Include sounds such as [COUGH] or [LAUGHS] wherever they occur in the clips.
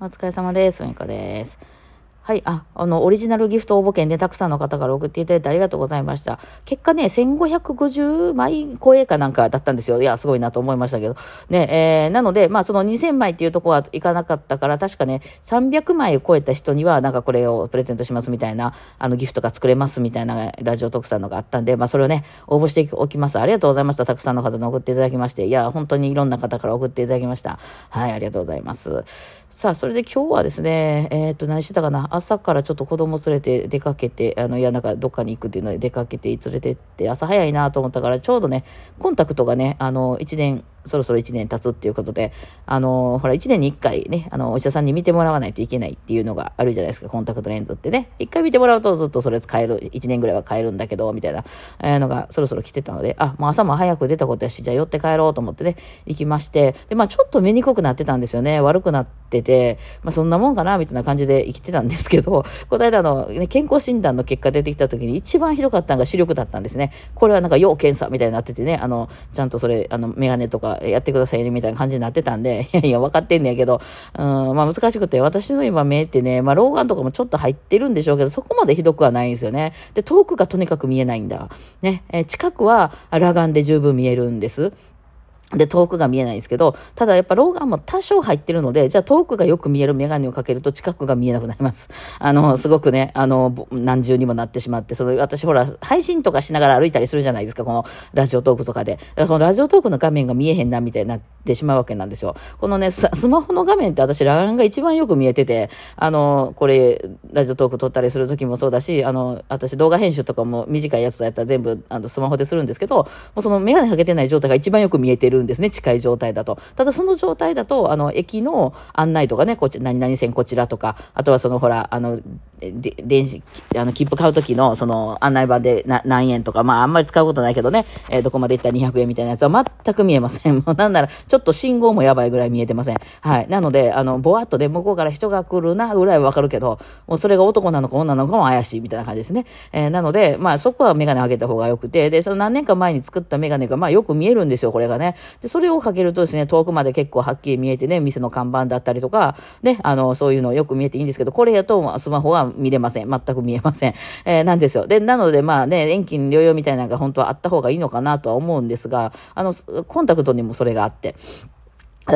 お疲れ様です。みかです。はい。あ、あの、オリジナルギフト応募券でたくさんの方から送っていただいてありがとうございました。結果ね、1550枚超えかなんかだったんですよ。いや、すごいなと思いましたけど。ね、えー、なので、まあ、その2000枚っていうとこはいかなかったから、確かね、300枚を超えた人には、なんかこれをプレゼントしますみたいな、あの、ギフトが作れますみたいなラジオ特産のがあったんで、まあ、それをね、応募しておきます。ありがとうございました。たくさんの方に送っていただきまして。いや、本当にいろんな方から送っていただきました。はい、ありがとうございます。さあ、それで今日はですね、えっ、と、何してたかな？朝からちょっと子供連れて出かけて、あの、いや、なんかどっかに行くっていうので出かけて連れてって、朝早いなと思ったから、ちょうどね、コンタクトがね、あの、1年、そろそろ1年経つっていうことで、あの、ほら、1年に1回ね、あの、お医者さんに見てもらわないといけないっていうのがあるじゃないですか、コンタクトレンズってね。1回見てもらうとずっとそれ買える、1年ぐらいは買えるんだけど、みたいな、えー、のがそろそろ来てたので、あ、もう朝も早く出たことやし、じゃあ寄って帰ろうと思ってね、行きまして、で、まあちょっと見にくくなってたんですよね。悪くなってて、まあそんなもんかな、みたいな感じで生きてたんですけど、[LAUGHS] この間の、ね、健康診断の結果出てきた時に一番ひどかったのが視力だったんですね。これはなんか要検査みたいになっててね、あの、ちゃんとそれ、あの、メガネとかやってくださいね、みたいな感じになってたんで、[LAUGHS] いやいや、分かってんねやけど、うん、まあ難しくて、私の今目ってね、まあ老眼とかもちょっと入ってるんでしょうけど、そこまでひどくはないんですよね。で、遠くがとにかく見えないんだ。ね、え近くは裸眼で十分見えるんです。で、遠くが見えないんですけど、ただやっぱ老眼も多少入ってるので、じゃあ遠くがよく見えるメガネをかけると近くが見えなくなります。あの、すごくね、あの、何重にもなってしまって、その、私ほら、配信とかしながら歩いたりするじゃないですか、このラジオトークとかで。このラジオトークの画面が見えへんな、みたいになってしまうわけなんですよ。このね、スマホの画面って私、裸眼が一番よく見えてて、あの、これ、ラジオトーク撮ったりする時もそうだし、あの、私動画編集とかも短いやつだったら全部、あの、スマホでするんですけど、もうそのメガネかけてない状態が一番よく見えてるんですね、近い状態だと。ただその状態だと、あの、駅の案内とかね、こっち、何々線こちらとか、あとはそのほら、あの、電子、あの、切符買う時の、その案内板で何円とか、まああんまり使うことないけどね、えー、どこまで行ったら200円みたいなやつは全く見えません。もうなんなら、ちょっと信号もやばいぐらい見えてません。はい。なので、あの、ぼわっとね、向こうから人が来るな、ぐらいはわかるけど、もうそれが男なのか女なのかも怪しいみたいな感じですね。えー、なので、まあそこはメガネ上げた方がよくて、で、その何年か前に作ったメガネが、まあよく見えるんですよ、これがね。で、それをかけるとですね、遠くまで結構はっきり見えてね、店の看板だったりとか、ね、あの、そういうのよく見えていいんですけど、これやとスマホは見れません。全く見えません。えー、なんですよ。で、なのでまあね、遠近療養みたいなのが本当はあった方がいいのかなとは思うんですが、あの、コンタクトにもそれがあって、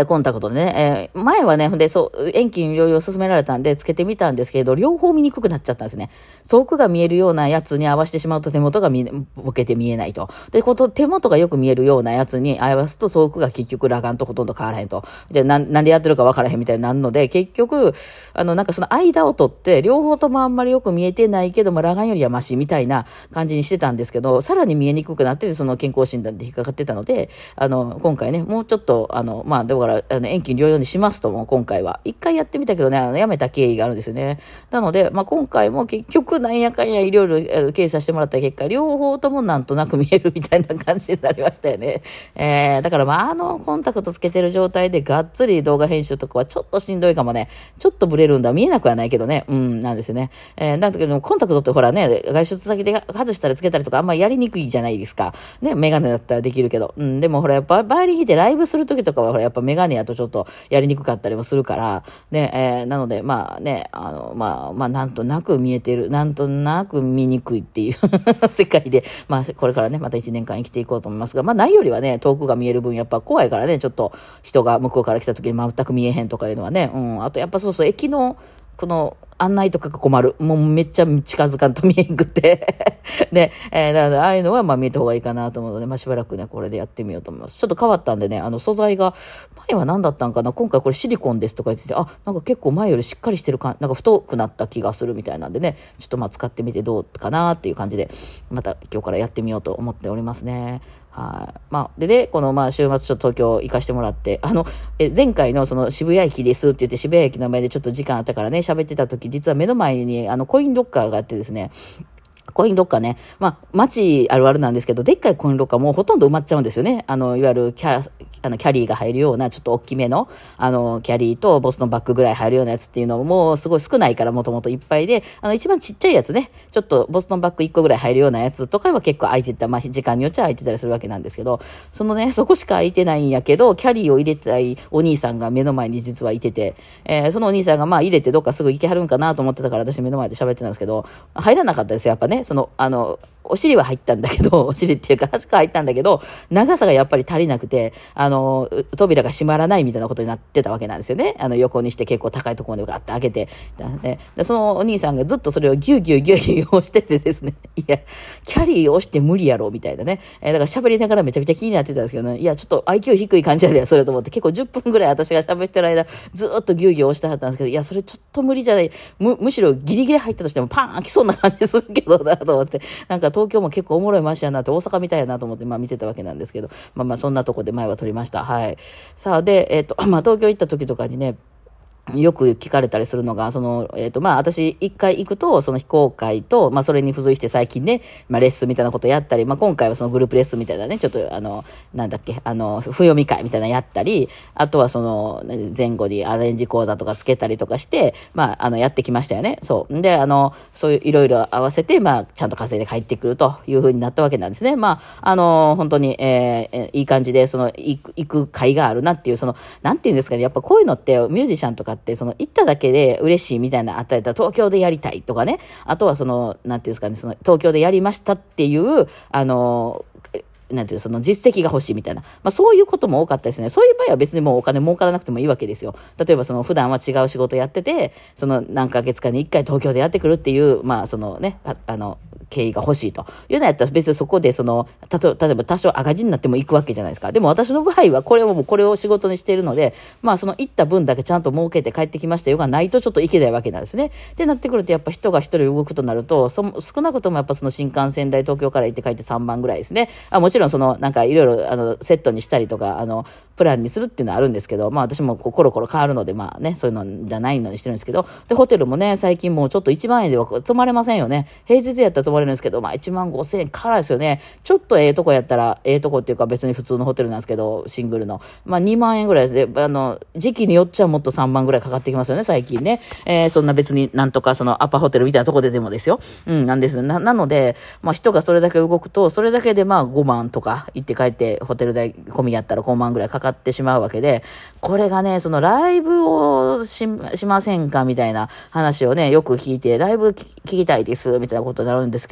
コンタクトでね、えー、前はね、で、そう、遠近療養を勧められたんで、つけてみたんですけれど、両方見にくくなっちゃったんですね。遠くが見えるようなやつに合わせてしまうと手元が見ボケて見えないと。で、こと、手元がよく見えるようなやつに合わすと遠くが結局裸眼とほとんど変わらへんと。で、な、なんでやってるか分からへんみたいになるので、結局、あの、なんかその間を取って、両方ともあんまりよく見えてないけども、裸眼よりはマシみたいな感じにしてたんですけど、さらに見えにくくなって、その健康診断で引っかかってたので、あの、今回ね、もうちょっと、あの、まあ、だから、あの、遠近療養にしますとも、今回は。一回やってみたけどね、あの、やめた経緯があるんですよね。なので、まあ、今回も結局、なんやかんやいろいろ検査してもらった結果、両方ともなんとなく見えるみたいな感じになりましたよね。えー、だからまあ、あの、コンタクトつけてる状態でがっつり動画編集とかはちょっとしんどいかもね。ちょっとブレるんだ。見えなくはないけどね。うん、なんですよね。えー、なんだけど、コンタクトってほらね、外出先で外したりつけたりとかあんまやりにくいじゃないですか。ね、メガネだったらできるけど。うん、でもほら、やっぱ、バイリ引いてライブするときとかはほら、やっぱガネやとちょっとやりにくかったりもするから、ね、えー、なので、まあね、あの、まあ、まあ、なんとなく見えてる、なんとなく見にくいっていう [LAUGHS] 世界で、まあ、これからね、また1年間生きていこうと思いますが、まあ、ないよりはね、遠くが見える分、やっぱ怖いからね、ちょっと人が向こうから来た時に全く見えへんとかいうのはね、うん、あとやっぱそうそう、駅の、この案内とかが困る。もうめっちゃ近づかんと見えんくて [LAUGHS] ね、えー、なので、ああいうのはまあ見えた方がいいかなと思うので、まあしばらくね、これでやってみようと思います。ちょっと変わったんでね、あの素材が、前は何だったんかな？今回これシリコンですとか言ってて、あ、なんか結構前よりしっかりしてるか、なんか太くなった気がするみたいなんでね、ちょっとまあ使ってみてどうかなっていう感じで、また今日からやってみようと思っておりますね。はい。まあ、でね、この、まあ、週末ちょっと東京行かしてもらって、あの、え、前回のその渋谷駅ですって言って渋谷駅の前でちょっと時間あったからね、喋ってた時、実は目の前に、あの、コインロッカーがあってですね、コインロッカーね。まあ、街あるあるなんですけど、でっかいコインロッカーもうほとんど埋まっちゃうんですよね。あの、いわゆるキャ、あの、キャリーが入るような、ちょっと大きめの、あの、キャリーとボスのバッグぐらい入るようなやつっていうのも、すごい少ないから、もともといっぱいで、あの、一番ちっちゃいやつね、ちょっとボスのバッグ1個ぐらい入るようなやつとかは結構空いてた、まあ、時間によっちゃ空いてたりするわけなんですけど、そのね、そこしか空いてないんやけど、キャリーを入れたいお兄さんが目の前に実はいてて、えー、そのお兄さんがまあ入れてどっかすぐ行きはるんかなと思ってたから、私目の前で喋ってたんですけど、入らなかったですよ、やっぱね。その、あの、お尻は入ったんだけど、[LAUGHS] お尻っていうか、端っこ入ったんだけど、長さがやっぱり足りなくて、あの、扉が閉まらないみたいなことになってたわけなんですよね。あの、横にして結構高いところまでガッて開けて。ででそのお兄さんがずっとそれをギューギューギューギュー押しててですね、[LAUGHS] いや、キャリー押して無理やろ、みたいなね。え、だから喋りながらめちゃくちゃ気になってたんですけどね、いや、ちょっと IQ 低い感じやで、それと思って、結構10分ぐらい私が喋ってる間、ずっとギューギュー押してはったんですけど、いや、それちょっと無理じゃない。む、むしろギリギリ入ったとしてもパーン開きそうな感じするけどなと思って、なんか東京も結構おもろい街やなって、大阪みたいやなと思って、まあ見てたわけなんですけど、まあまあそんなとこで前は撮りました。はい。さあ、で、えっ、ー、と、[CLEARS THROAT] まあ東京行った時とかにね、よく聞かれたりするのが、その、えっ、ー、と、まあ、私、一回行くと、その非公開と、まあ、それに付随して最近ね、まあ、レッスンみたいなことやったり、まあ、今回はそのグループレッスンみたいなね、ちょっと、あの、なんだっけ、あの、不読み会みたいなやったり、あとはその、前後にアレンジ講座とかつけたりとかして、まあ、あの、やってきましたよね。そう。で、あの、そういういろいろ合わせて、まあ、ちゃんと稼いで帰ってくるというふうになったわけなんですね。まあ、あの、本当に、えー、いい感じで、その、行く、行く会があるなっていう、その、なんていうんですかね、やっぱこういうのって、ミュージシャンとかって、その、行っただけで嬉しいみたいなあったり東京でやりたいとかね、あとはその、なんていうんですかね、その東京でやりましたっていう、あの、なんていうその実績が欲しいみたいな。まあそういうことも多かったですね。そういう場合は別にもうお金儲からなくてもいいわけですよ。例えばその普段は違う仕事やってて、その何ヶ月かに一回東京でやってくるっていう、まあそのね、ああの、経緯が欲しいというのやったら別にそこでその、例えば多少赤字になっても行くわけじゃないですか。でも私の場合はこれをもうこれを仕事にしているので、まあその行った分だけちゃんと儲けて帰ってきましたよがないとちょっといけないわけなんですね。ってなってくるとやっぱ人が一人動くとなると、そ少なくともやっぱその新幹線代東京から行って帰って3万ぐらいですね。あもちろんそのなんかいろいろあのセットにしたりとか、あの、プランにするっていうのはあるんですけど、まあ私もこうコロコロ変わるので、まあね、そういうのじゃないのにしてるんですけど、で、ホテルもね、最近もうちょっと1万円では泊まれませんよね。平日やったら泊まれるんですけど、まあ1万万5千円からですよね。ちょっとええとこやったら、ええとこっていうか別に普通のホテルなんですけど、シングルの。まあ2万円ぐらいで、あの、時期によっちゃもっと3万ぐらいかかってきますよね、最近ね。えー、そんな別になんとかそのアパホテルみたいなとこででもですよ。うん、なんですな、なので、まあ人がそれだけ動くと、それだけでまあ5万とか行って帰ってホテル代込みやったら5万ぐらいかかってしまうわけで、これがね、そのライブをしませんかみたいな話をね、よく聞いて、ライブ聞きたいです、みたいなことになるんですけど、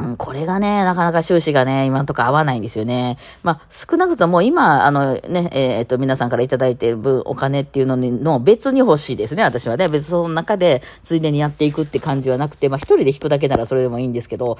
うん、これがね、なかなか収支がね、今のところ合わないんですよね。まあ、少なくとも今、あのね、えー、っと、皆さんからいただいている分、お金っていうのにの別に欲しいですね、私はね。別にその中で、ついでにやっていくって感じはなくて、まあ、一人で引くだけならそれでもいいんですけど、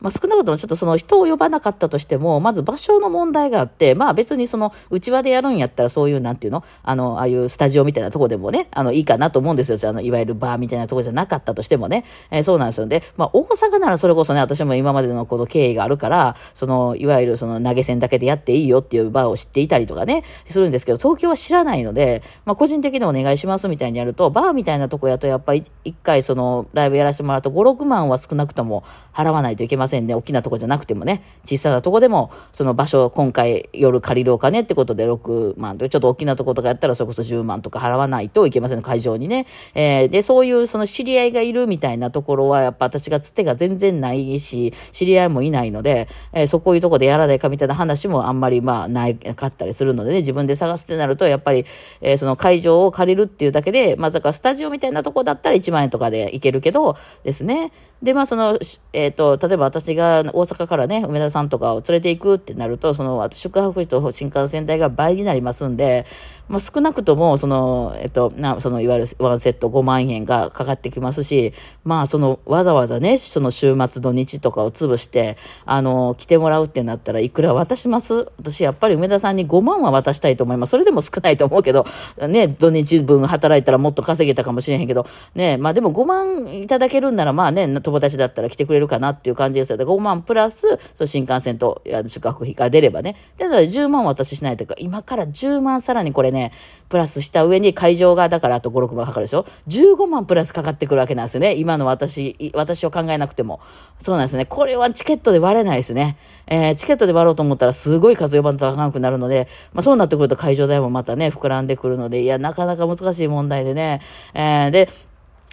まあ、少なくともちょっとその人を呼ばなかったとしても、まず場所の問題があって、まあ別にその内輪でやるんやったらそういうなんていうの？あの、ああいうスタジオみたいなとこでもね、あの、いいかなと思うんですよ。あの、いわゆるバーみたいなとこじゃなかったとしてもね。えー、そうなんですよ。で、まあ大阪ならそれこそね、私も今までのこの経緯があるから、その、いわゆるその投げ銭だけでやっていいよっていうバーを知っていたりとかね、するんですけど、東京は知らないので、まあ個人的にお願いしますみたいにやると、バーみたいなとこやとやっぱり一回そのライブやらせてもらうと5、6万は少なくとも払わないといけませんね。大きなとこじゃなくてもね、小さなとこでも、その場所、今回夜借りるお金ってことで6万と、ちょっと大きなとことかやったらそれこそ10万とか払わないといけません、会場にね。えー、で、そういうその知り合いがいるみたいなところは、やっぱ私がつてが全然ないし、知り合いもいないので、えー、そこいうとこでやらないかみたいな話もあんまりまあないかったりするのでね、自分で探すってなると、やっぱり、えー、その会場を借りるっていうだけで、まあ、かスタジオみたいなとこだったら1万円とかで行けるけど、ですね。で、まあ、その、えっ、ー、と、例えば私が大阪からね、梅田さんとかを連れていくってなると、その、宿泊費と新幹線代が倍になりますんで、まあ、少なくとも、その、えっと、な、その、いわゆるワンセット5万円がかかってきますし、まあ、その、わざわざね、その週末土日とかを潰して、あの、来てもらうってなったらいくら渡します？私、やっぱり梅田さんに5万は渡したいと思います。それでも少ないと思うけど、ね、土日分働いたらもっと稼げたかもしれへんけど、ね、まあでも5万いただけるんなら、まあね、友達だったら来てくれるかなっていう感じですよ。5万プラス、その新幹線と宿泊費が出ればね。で、だから10万渡ししないというか、今から10万さらにこれね、ね、プラスした上に会場がだからあと5、6万かかるでしょ ?15 万プラスかかってくるわけなんですよね。今の私、私を考えなくても。そうなんですね。これはチケットで割れないですね。えー、チケットで割ろうと思ったらすごい数呼ばんと高くなるので、まあそうなってくると会場代もまたね、膨らんでくるので、いや、なかなか難しい問題でね。えー、で、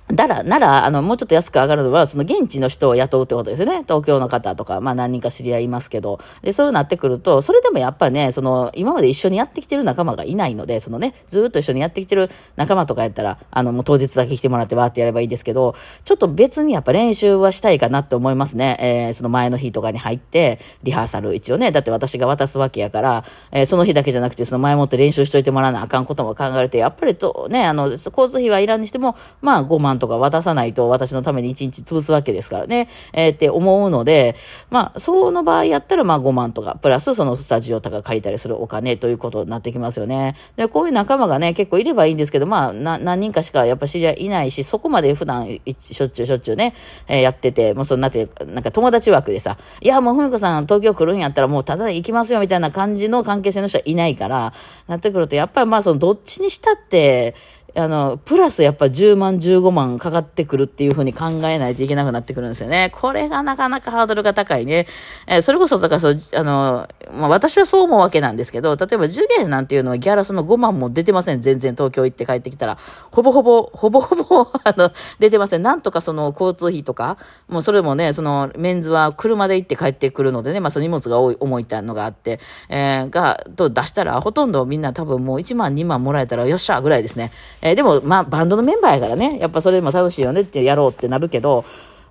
だら、なら、あの、もうちょっと安く上がるのは、その現地の人を雇うってことですよね。東京の方とか、まあ何人か知り合いますけど。で、そういうなってくると、それでもやっぱね、その、今まで一緒にやってきてる仲間がいないので、そのね、ずっと一緒にやってきてる仲間とかやったら、あの、もう当日だけ来てもらってわーってやればいいですけど、ちょっと別にやっぱ練習はしたいかなって思いますね。えー、その前の日とかに入って、リハーサル一応ね、だって私が渡すわけやから、えー、その日だけじゃなくて、その前もって練習しといてもらわなあかんことも考えて、やっぱりと、ね、あの、交通費はいらんにしても、まあ5万とか渡さないと、私のために1日潰すわけですからね、えー、って思うので、まあ、その場合やったら、まあ5万とか、プラスそのスタジオとか借りたりするお金ということになってきますよね。で、こういう仲間がね、結構いればいいんですけど、まあ、何人かしかやっぱ知り合いいないし、そこまで普段しょっちゅうしょっちゅうね、えー、やってて、もうそんなって、なんか友達枠でさ、いや、もうふみこさん東京来るんやったらもうただで行きますよみたいな感じの関係性の人はいないから、なってくると、やっぱりまあそのどっちにしたって、あの、プラスやっぱ10万、15万かかってくるっていうふうに考えないといけなくなってくるんですよね。これがなかなかハードルが高いね。えー、それこそ、だからそう、あの、まあ私はそう思うわけなんですけど、例えば受験なんていうのはギャラその5万も出てません。全然東京行って帰ってきたら。ほぼほぼ、ほぼほぼ、[LAUGHS] あの、出てません。なんとかその交通費とか、もうそれもね、そのメンズは車で行って帰ってくるのでね、まあその荷物が多い、重いってのがあって、えー、が、と出したらほとんどみんな多分もう1万、2万もらえたらよっしゃぐらいですね。えでも、まあ、バンドのメンバーやからね、やっぱそれでも楽しいよねってやろうってなるけど、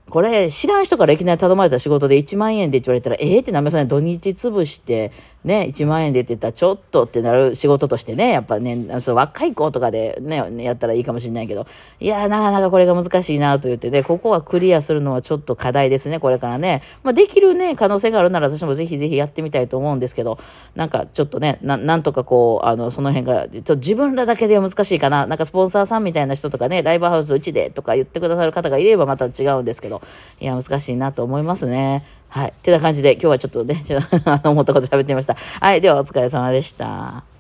これ、知らん人からいきなり頼まれた仕事で1万円でって言われたら、ええー、ってなめさん土日潰して、ね、1万円でって言ったら、ちょっとってなる仕事としてね、やっぱね、その若い子とかでね、やったらいいかもしれないけど、いやなかなかこれが難しいなと言ってね、ここはクリアするのはちょっと課題ですね、これからね。まあ、できるね、可能性があるなら私もぜひぜひやってみたいと思うんですけど、なんかちょっとね、ななんとかこう、あの、その辺が、ちょっと自分らだけでは難しいかな。なんかスポンサーさんみたいな人とかね、ライブハウスうちでとか言ってくださる方がいればまた違うんですけど、いや、難しいしいなと思いますね。はい。ってな感じで、今日はちょっとね、ちょっと [LAUGHS] 思ったこと喋ってみました。はい。では、お疲れ様でした。